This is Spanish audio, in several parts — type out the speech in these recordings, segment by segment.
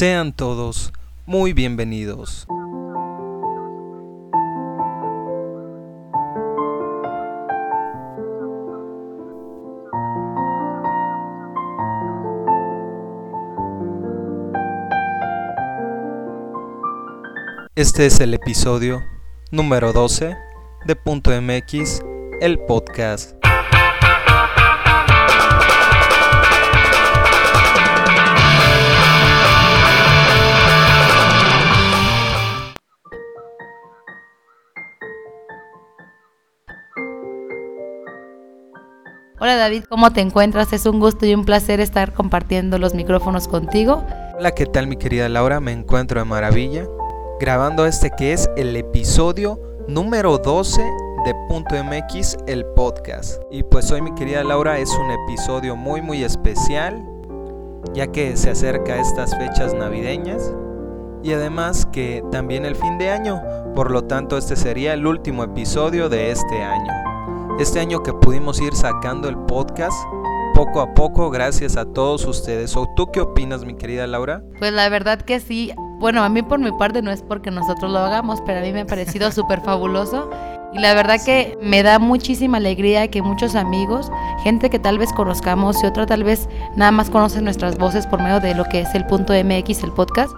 Sean todos muy bienvenidos. Este es el episodio número 12 de Punto MX, el podcast. Hola David, ¿cómo te encuentras? Es un gusto y un placer estar compartiendo los micrófonos contigo. Hola, ¿qué tal mi querida Laura? Me encuentro de maravilla grabando este que es el episodio número 12 de Punto MX, el podcast. Y pues hoy mi querida Laura es un episodio muy muy especial, ya que se acerca estas fechas navideñas y además que también el fin de año, por lo tanto este sería el último episodio de este año. Este año que pudimos ir sacando el podcast poco a poco gracias a todos ustedes. ¿O tú qué opinas, mi querida Laura? Pues la verdad que sí, bueno, a mí por mi parte no es porque nosotros lo hagamos, pero a mí me ha parecido súper fabuloso. Y la verdad que me da muchísima alegría que muchos amigos, gente que tal vez conozcamos y otra tal vez nada más conoce nuestras voces por medio de lo que es el punto MX, el podcast,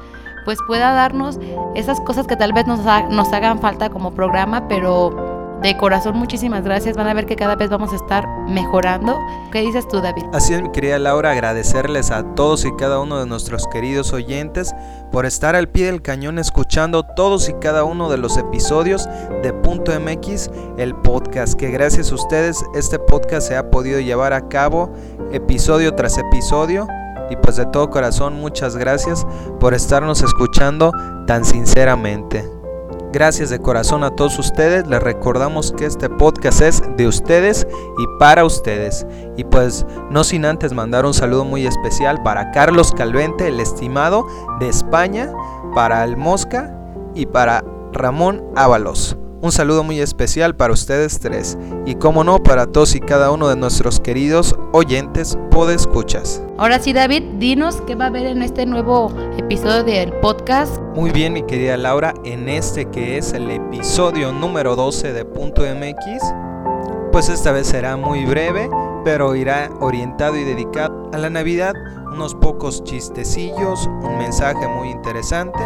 pues pueda darnos esas cosas que tal vez nos, nos hagan falta como programa, pero de corazón, muchísimas gracias. Van a ver que cada vez vamos a estar mejorando. ¿Qué dices tú, David? Así es, mi querida Laura, agradecerles a todos y cada uno de nuestros queridos oyentes por estar al pie del cañón escuchando todos y cada uno de los episodios de Punto MX, el podcast, que gracias a ustedes este podcast se ha podido llevar a cabo episodio tras episodio. Y pues de todo corazón, muchas gracias por estarnos escuchando tan sinceramente. Gracias de corazón a todos ustedes. Les recordamos que este podcast es de ustedes y para ustedes. Y pues no sin antes mandar un saludo muy especial para Carlos Calvente, el estimado de España, para el Mosca y para Ramón Ábalos. Un saludo muy especial para ustedes tres y como no para todos y cada uno de nuestros queridos oyentes escuchas. Ahora sí David, dinos qué va a haber en este nuevo episodio del podcast. Muy bien mi querida Laura, en este que es el episodio número 12 de Punto MX, pues esta vez será muy breve, pero irá orientado y dedicado a la Navidad, unos pocos chistecillos, un mensaje muy interesante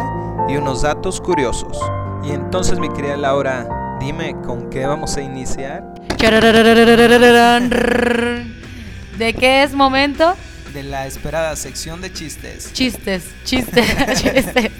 y unos datos curiosos. Y entonces, mi querida Laura, dime con qué vamos a iniciar. ¿De qué es momento? De la esperada sección de chistes. Chistes, chistes, chistes.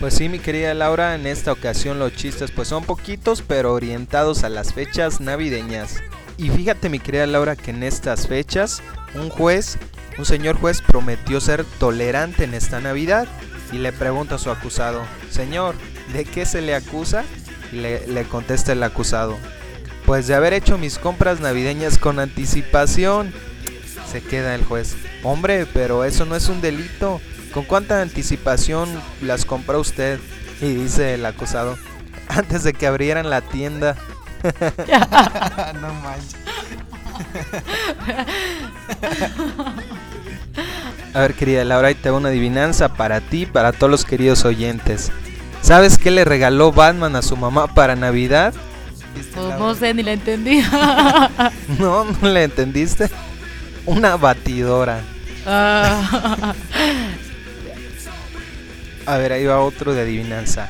Pues sí, mi querida Laura, en esta ocasión los chistes pues son poquitos, pero orientados a las fechas navideñas. Y fíjate, mi querida Laura, que en estas fechas un juez, un señor juez prometió ser tolerante en esta Navidad y le pregunta a su acusado, Señor, ¿de qué se le acusa? Le, contesta el acusado, pues de haber hecho mis compras navideñas con anticipación. Se queda el juez, hombre, pero eso no es un delito. ¿Con cuánta anticipación las compró usted? Y dice el acusado, antes de que abrieran la tienda. no manches. A ver, querida Laura, ahí te una adivinanza para ti, para todos los queridos oyentes. ¿Sabes qué le regaló Batman a su mamá para Navidad? Pues no sé, ni la entendí. no, no la entendiste. Una batidora. A ver, ahí va otro de adivinanza.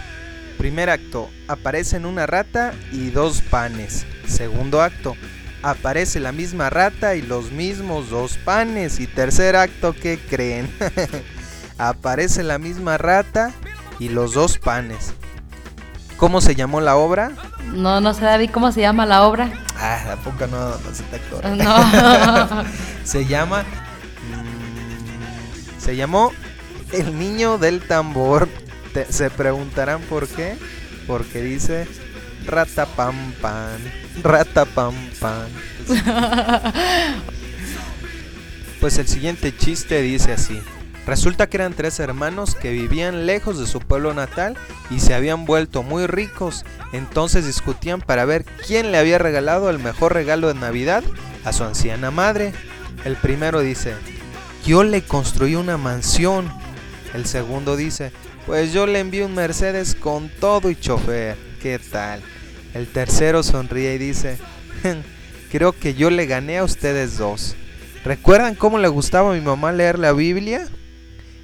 Primer acto, aparecen una rata y dos panes. Segundo acto, aparece la misma rata y los mismos dos panes. Y tercer acto, ¿qué creen? aparece la misma rata y los dos panes. ¿Cómo se llamó la obra? No, no sé, David, ¿cómo se llama la obra? Ah, la poca no, no se te actora. No. se llama. Mm, se llamó El niño del tambor. se preguntarán por qué. Porque dice rata pam pan. Rata pam pan. Pues el siguiente chiste dice así. Resulta que eran tres hermanos que vivían lejos de su pueblo natal y se habían vuelto muy ricos. Entonces discutían para ver quién le había regalado el mejor regalo de Navidad a su anciana madre. El primero dice, yo le construí una mansión. El segundo dice, pues yo le envío un Mercedes con todo y chofer. ¿Qué tal? El tercero sonríe y dice, creo que yo le gané a ustedes dos. ¿Recuerdan cómo le gustaba a mi mamá leer la Biblia?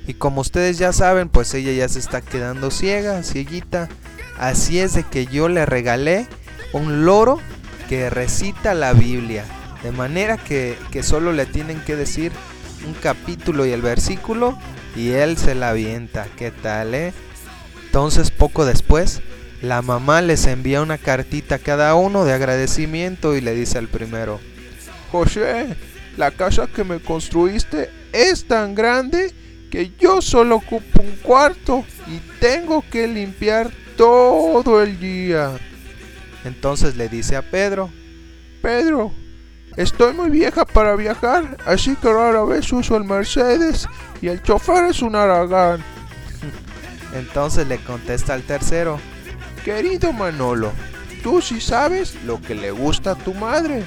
Y como ustedes ya saben, pues ella ya se está quedando ciega, cieguita. Así es de que yo le regalé un loro que recita la Biblia. De manera que, que solo le tienen que decir un capítulo y el versículo y él se la avienta. ¿Qué tal, eh? Entonces poco después, la mamá les envía una cartita a cada uno de agradecimiento y le dice al primero, José, la casa que me construiste es tan grande que yo solo ocupo un cuarto y tengo que limpiar todo el día. Entonces le dice a Pedro, Pedro, estoy muy vieja para viajar, así que rara vez uso el Mercedes y el chofer es un aragán. Entonces le contesta al tercero, Querido Manolo, tú sí sabes lo que le gusta a tu madre.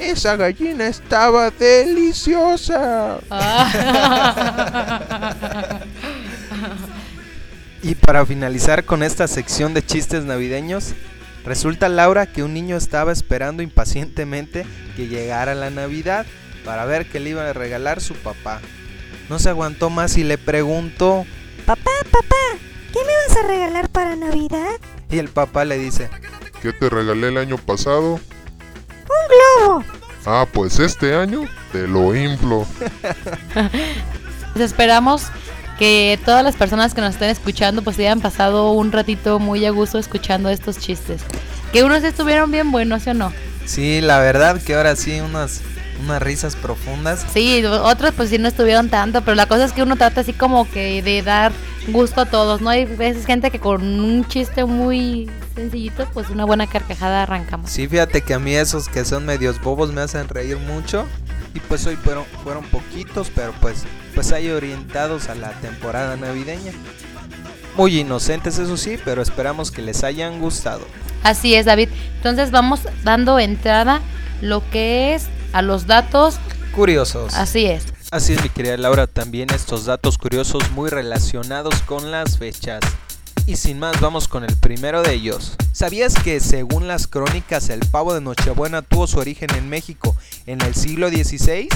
Esa gallina estaba deliciosa. y para finalizar con esta sección de chistes navideños, resulta Laura que un niño estaba esperando impacientemente que llegara la Navidad para ver qué le iba a regalar su papá. No se aguantó más y le preguntó, Papá, papá, ¿qué me vas a regalar para Navidad? Y el papá le dice, ¿Qué te regalé el año pasado? Ah, pues este año te lo inflo. Pues esperamos que todas las personas que nos estén escuchando pues hayan pasado un ratito muy a gusto escuchando estos chistes. Que unos estuvieron bien buenos, ¿sí o no? Sí, la verdad que ahora sí unas unas risas profundas. Sí, otros pues sí no estuvieron tanto, pero la cosa es que uno trata así como que de dar gusto a todos, ¿no? Hay veces gente que con un chiste muy sencillito, pues una buena carcajada arrancamos. Sí, fíjate que a mí esos que son medios bobos me hacen reír mucho. Y pues hoy fueron, fueron poquitos, pero pues, pues hay orientados a la temporada navideña. Muy inocentes, eso sí, pero esperamos que les hayan gustado. Así es, David. Entonces vamos dando entrada lo que es a los datos curiosos. Así es. Así es, mi querida Laura, también estos datos curiosos muy relacionados con las fechas. Y sin más, vamos con el primero de ellos. ¿Sabías que según las crónicas el pavo de Nochebuena tuvo su origen en México en el siglo XVI?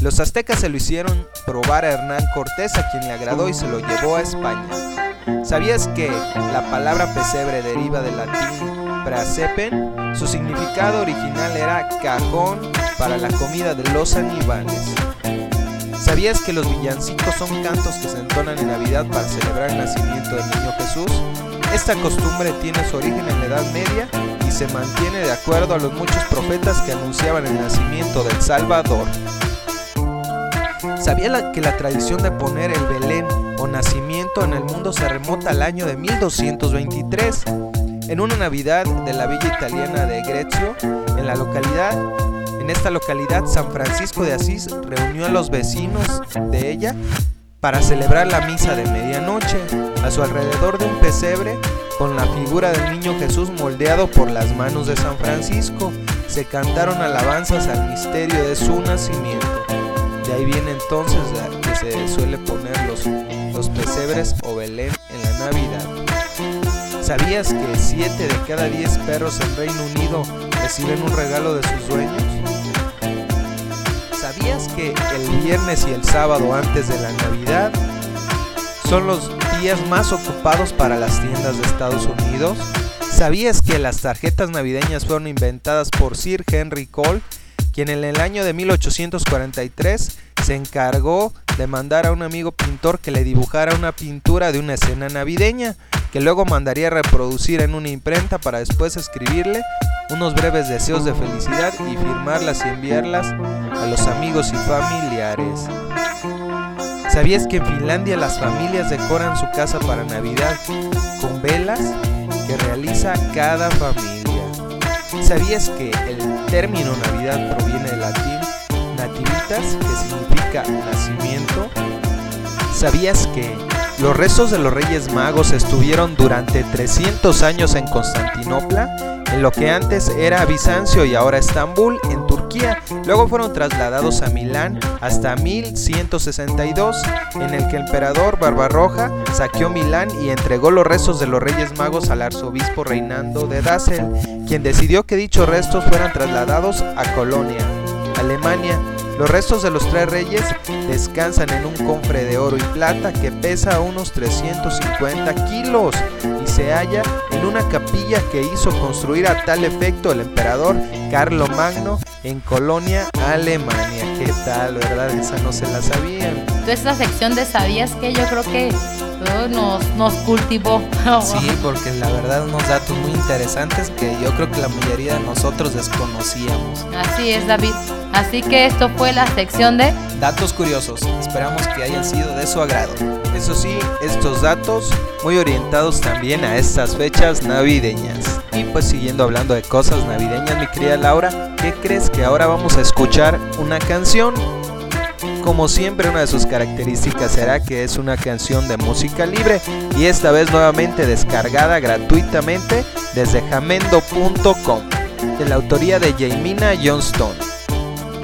Los aztecas se lo hicieron probar a Hernán Cortés, a quien le agradó y se lo llevó a España. ¿Sabías que la palabra pesebre deriva del latín prasepen? Su significado original era cajón para la comida de los animales. ¿Sabías que los villancicos son cantos que se entonan en Navidad para celebrar el nacimiento del niño Jesús? Esta costumbre tiene su origen en la Edad Media y se mantiene de acuerdo a los muchos profetas que anunciaban el nacimiento del Salvador. ¿Sabía que la tradición de poner el Belén o nacimiento en el mundo se remota al año de 1223? En una Navidad de la villa italiana de Grezio, en la localidad en esta localidad, San Francisco de Asís reunió a los vecinos de ella para celebrar la misa de medianoche a su alrededor de un pesebre con la figura del niño Jesús moldeado por las manos de San Francisco. Se cantaron alabanzas al misterio de su nacimiento. De ahí viene entonces que se suele poner los, los pesebres o Belén en la Navidad. ¿Sabías que 7 de cada 10 perros en Reino Unido reciben un regalo de sus dueños? ¿Sabías que el viernes y el sábado antes de la Navidad son los días más ocupados para las tiendas de Estados Unidos? ¿Sabías que las tarjetas navideñas fueron inventadas por Sir Henry Cole, quien en el año de 1843 se encargó de mandar a un amigo pintor que le dibujara una pintura de una escena navideña, que luego mandaría a reproducir en una imprenta para después escribirle unos breves deseos de felicidad y firmarlas y enviarlas a los amigos y familiares. ¿Sabías que en Finlandia las familias decoran su casa para Navidad con velas que realiza cada familia? ¿Sabías que el término Navidad proviene del latín nativitas, que significa nacimiento? ¿Sabías que Los restos de los Reyes Magos estuvieron durante 300 años en Constantinopla, en lo que antes era Bizancio y ahora Estambul, en Turquía. Luego fueron trasladados a Milán hasta 1162, en el que el emperador Barbarroja saqueó Milán y entregó los restos de los Reyes Magos al arzobispo Reinando de Dassel, quien decidió que dichos restos fueran trasladados a Colonia, Alemania. Los restos de los tres reyes descansan en un cofre de oro y plata que pesa unos 350 kilos y se halla en una capilla que hizo construir a tal efecto el emperador Carlo Magno en Colonia, Alemania. ¿Qué tal, verdad? Esa no se la sabían. Toda esta sección de sabías que yo creo que oh, nos, nos cultivó. Sí, porque la verdad unos datos muy interesantes que yo creo que la mayoría de nosotros desconocíamos. Así es, David. Así que esto fue la sección de Datos curiosos, esperamos que hayan sido de su agrado. Eso sí, estos datos muy orientados también a estas fechas navideñas. Y pues siguiendo hablando de cosas navideñas, mi querida Laura, ¿qué crees que ahora vamos a escuchar una canción? Como siempre, una de sus características será que es una canción de música libre y esta vez nuevamente descargada gratuitamente desde jamendo.com, de la autoría de Jamina Johnston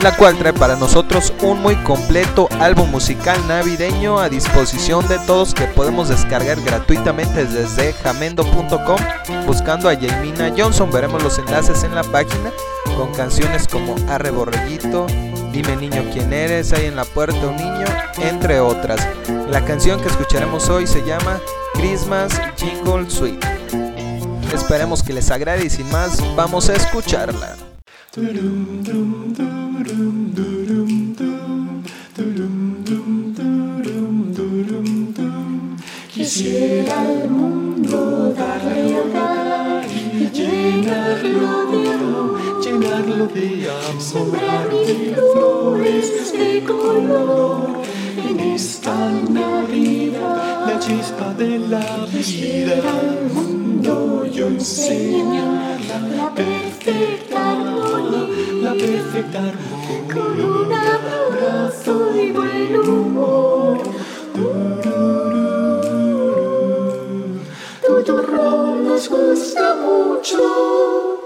la cual trae para nosotros un muy completo álbum musical navideño a disposición de todos que podemos descargar gratuitamente desde jamendo.com buscando a Jamina Johnson. Veremos los enlaces en la página con canciones como Arre Borreguito, Dime Niño quién eres, Hay en la puerta un niño, entre otras. La canción que escucharemos hoy se llama Christmas Jingle Sweet. Esperemos que les agrade y sin más, vamos a escucharla. Quisiera el mundo darle hogar y llenarlo de amor, llenarlo de amor. Sembrar mil flores de color en esta Navidad, la chispa de la vida. al mundo yo enseñarla la perfecta Con un abrazo y buen humor. Tu rol nos gusta mucho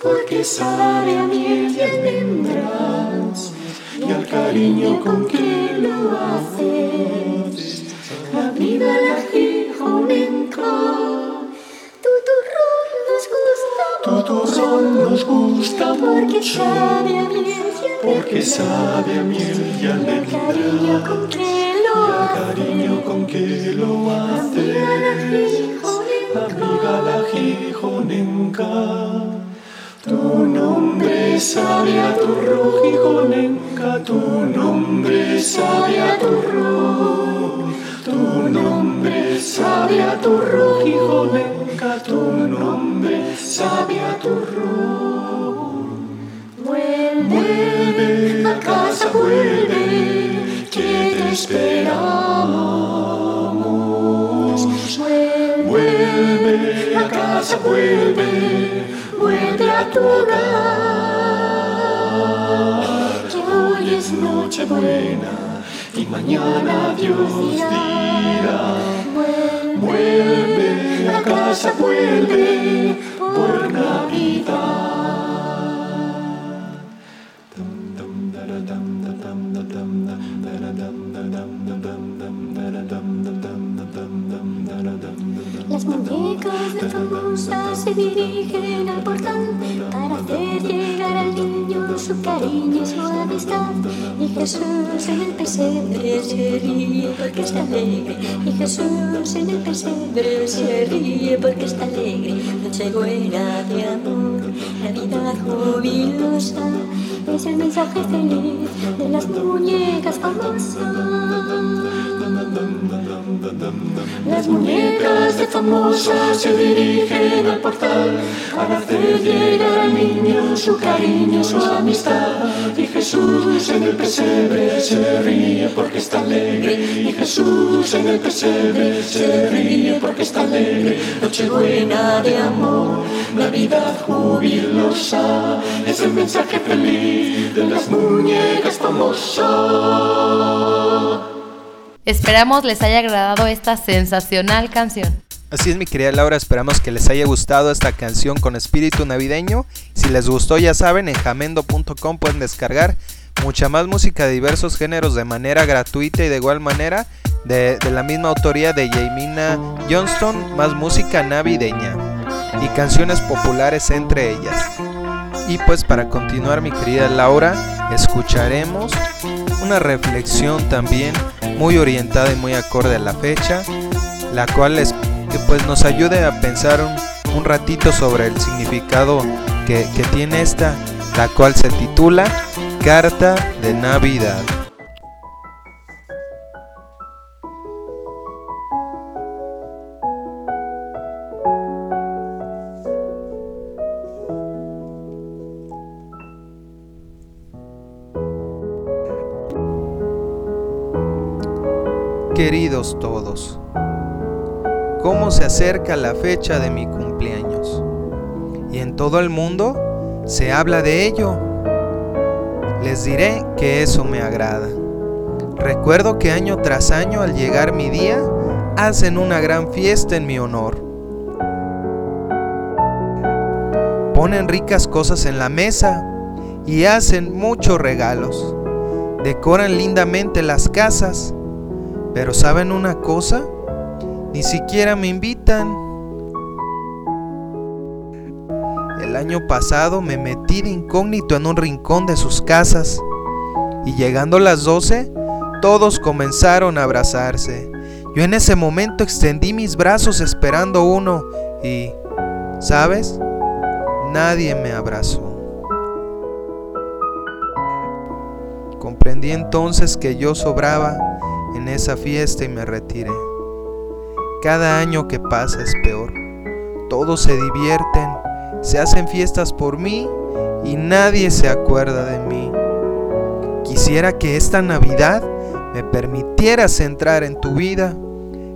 porque sabe a miel y almendras y al cariño con que lo haces. La vida la gijonenca. Tu Turrón nos gusta porque sabe a miel porque sabe a miel y cariño almendra con que y lo al haces. cariño con que lo haces. Amiga la gijonenca, tu nombre sabe a tu gijonenca, tu nombre sabe a tu tu nombre sabe a tu gijonenca, tu nombre sabe a tu Vuelve a casa, vuelve, que te esperamos. Vuelve a casa, vuelve, vuelve a tu hogar. Que hoy es noche buena y mañana Dios dirá. Vuelve a casa, vuelve por Navidad. Las muñecas de famosa se dirigen al portal su cariño y su amistad. Y Jesús en el pesebre se ríe porque está alegre. Y Jesús en el pesebre se ríe porque está alegre. Noche buena de amor, Navidad jubilosa. Es el mensaje feliz de las muñecas famosas. Las muñecas de famosa se dirigen al portal para hacer llegar al niño su cariño, su amistad. Y Jesús en el pesebre se ríe porque está alegre. Y Jesús en el pesebre se ríe porque está alegre. Nochebuena de amor, Navidad jubilosa. Es el mensaje feliz de las muñecas famosas. Esperamos les haya agradado esta sensacional canción. Así es mi querida Laura, esperamos que les haya gustado esta canción con espíritu navideño. Si les gustó ya saben, en jamendo.com pueden descargar mucha más música de diversos géneros de manera gratuita y de igual manera de, de la misma autoría de Jamina Johnston, más música navideña y canciones populares entre ellas. Y pues para continuar mi querida Laura, escucharemos una reflexión también muy orientada y muy acorde a la fecha, la cual es que pues nos ayude a pensar un, ratito sobre el significado que, que tiene esta, la cual se titula Carta de Navidad. Todos, ¿cómo se acerca la fecha de mi cumpleaños? Y en todo el mundo se habla de ello. Les diré que eso me agrada. Recuerdo que año tras año al llegar mi día, hacen una gran fiesta en mi honor. Ponen ricas cosas en la mesa y hacen muchos regalos. Decoran lindamente las casas pero ¿saben una cosa? Ni siquiera me invitan. El año pasado me metí de incógnito en un rincón de sus casas y llegando las 12, todos comenzaron a abrazarse. Yo en ese momento extendí mis brazos esperando uno y, ¿sabes? Nadie me abrazó. Comprendí entonces que yo sobraba en esa fiesta y me retiré. Cada año que pasa es peor. Todos se divierten, se hacen fiestas por mí y nadie se acuerda de mí. Quisiera que esta Navidad me permitieras entrar en tu vida,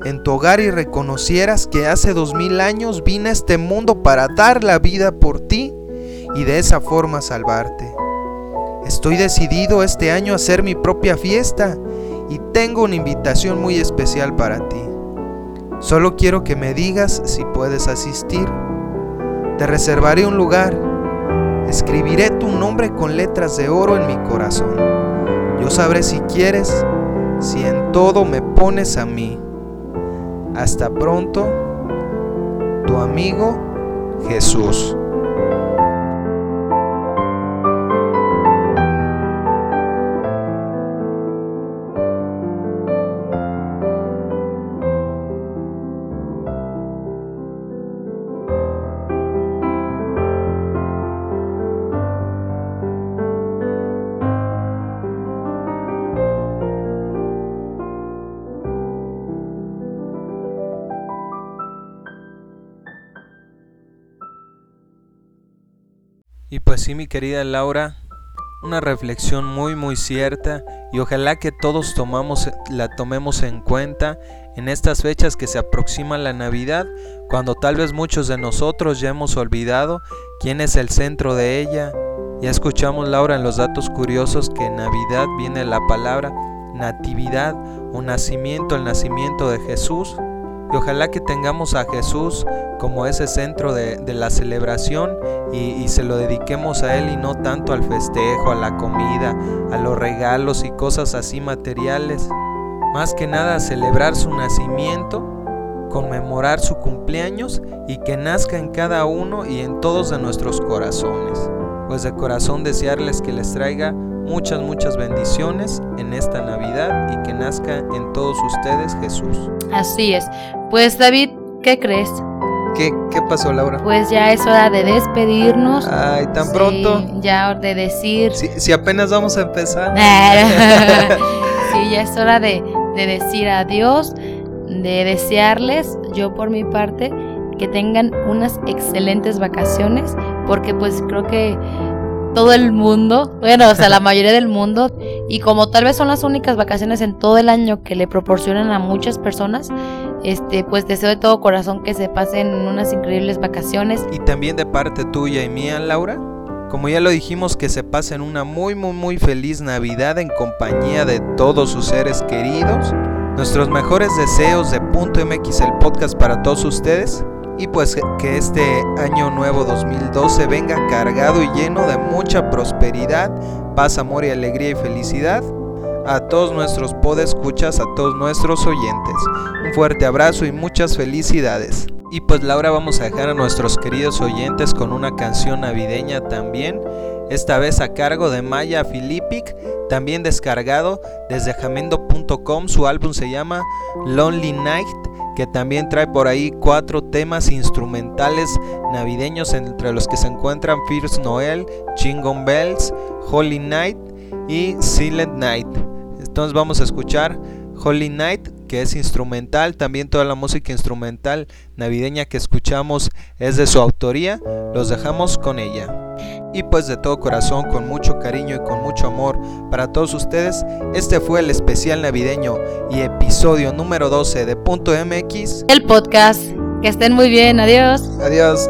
en tu hogar y reconocieras que hace dos mil años vine a este mundo para dar la vida por ti y de esa forma salvarte. Estoy decidido este año a hacer mi propia fiesta y tengo una invitación muy especial para ti. Solo quiero que me digas si puedes asistir. Te reservaré un lugar. Escribiré tu nombre con letras de oro en mi corazón. Yo sabré si quieres, si en todo me pones a mí. Hasta pronto, tu amigo Jesús. Sí, mi querida Laura, una reflexión muy muy cierta y ojalá que todos tomamos la tomemos en cuenta en estas fechas que se aproxima la Navidad, cuando tal vez muchos de nosotros ya hemos olvidado quién es el centro de ella. Ya escuchamos Laura en los datos curiosos que en Navidad viene la palabra natividad o nacimiento, el nacimiento de Jesús. Y ojalá que tengamos a Jesús como ese centro de, de la celebración y, y, se lo dediquemos a Él y no tanto al festejo, a la comida, a los regalos y cosas así materiales. Más que nada celebrar su nacimiento, conmemorar su cumpleaños y que nazca en cada uno y en todos de nuestros corazones. Pues de corazón desearles que les traiga muchas, muchas bendiciones en esta Navidad y que nazca en todos ustedes Jesús. Así es. Pues David, ¿qué crees? ¿Qué, ¿Qué, pasó, Laura? Pues ya es hora de despedirnos. Ay, tan sí, pronto. Ya de decir. Si, si apenas vamos a empezar. sí, ya es hora de, de decir adiós, de desearles, yo por mi parte, que tengan unas excelentes vacaciones, porque pues creo que todo el mundo, bueno, o sea, la mayoría del mundo, y como tal vez son las únicas vacaciones en todo el año que le proporcionan a muchas personas, este, pues deseo de todo corazón que se pasen unas increíbles vacaciones. Y también de parte tuya y mía, Laura, como ya lo dijimos, que se pasen una muy, muy, muy feliz Navidad en compañía de todos sus seres queridos, Nuestros mejores deseos de Punto MX, el podcast para todos ustedes. Y pues que este año nuevo 2012 venga cargado y lleno de mucha prosperidad, paz, amor y alegría y felicidad a todos nuestros podescuchas, a todos nuestros oyentes. Un fuerte abrazo y muchas felicidades. Y pues Laura vamos a dejar a nuestros queridos oyentes con una canción navideña también, esta vez a cargo de Maya Filipic, también descargado desde jamendo.com, su álbum se llama Lonely Night, que también trae por ahí cuatro temas instrumentales navideños entre los que se encuentran First Noel, Jingle Bells, Holy Night y Silent Night. Entonces vamos a escuchar Holy Night, que es instrumental. También toda la música instrumental navideña que escuchamos es de su autoría. Los dejamos con ella. Y pues de todo corazón, con mucho cariño y con mucho amor para todos ustedes, este fue el especial navideño y episodio número 12 de Punto MX. El podcast. Que estén muy bien. Adiós. Adiós.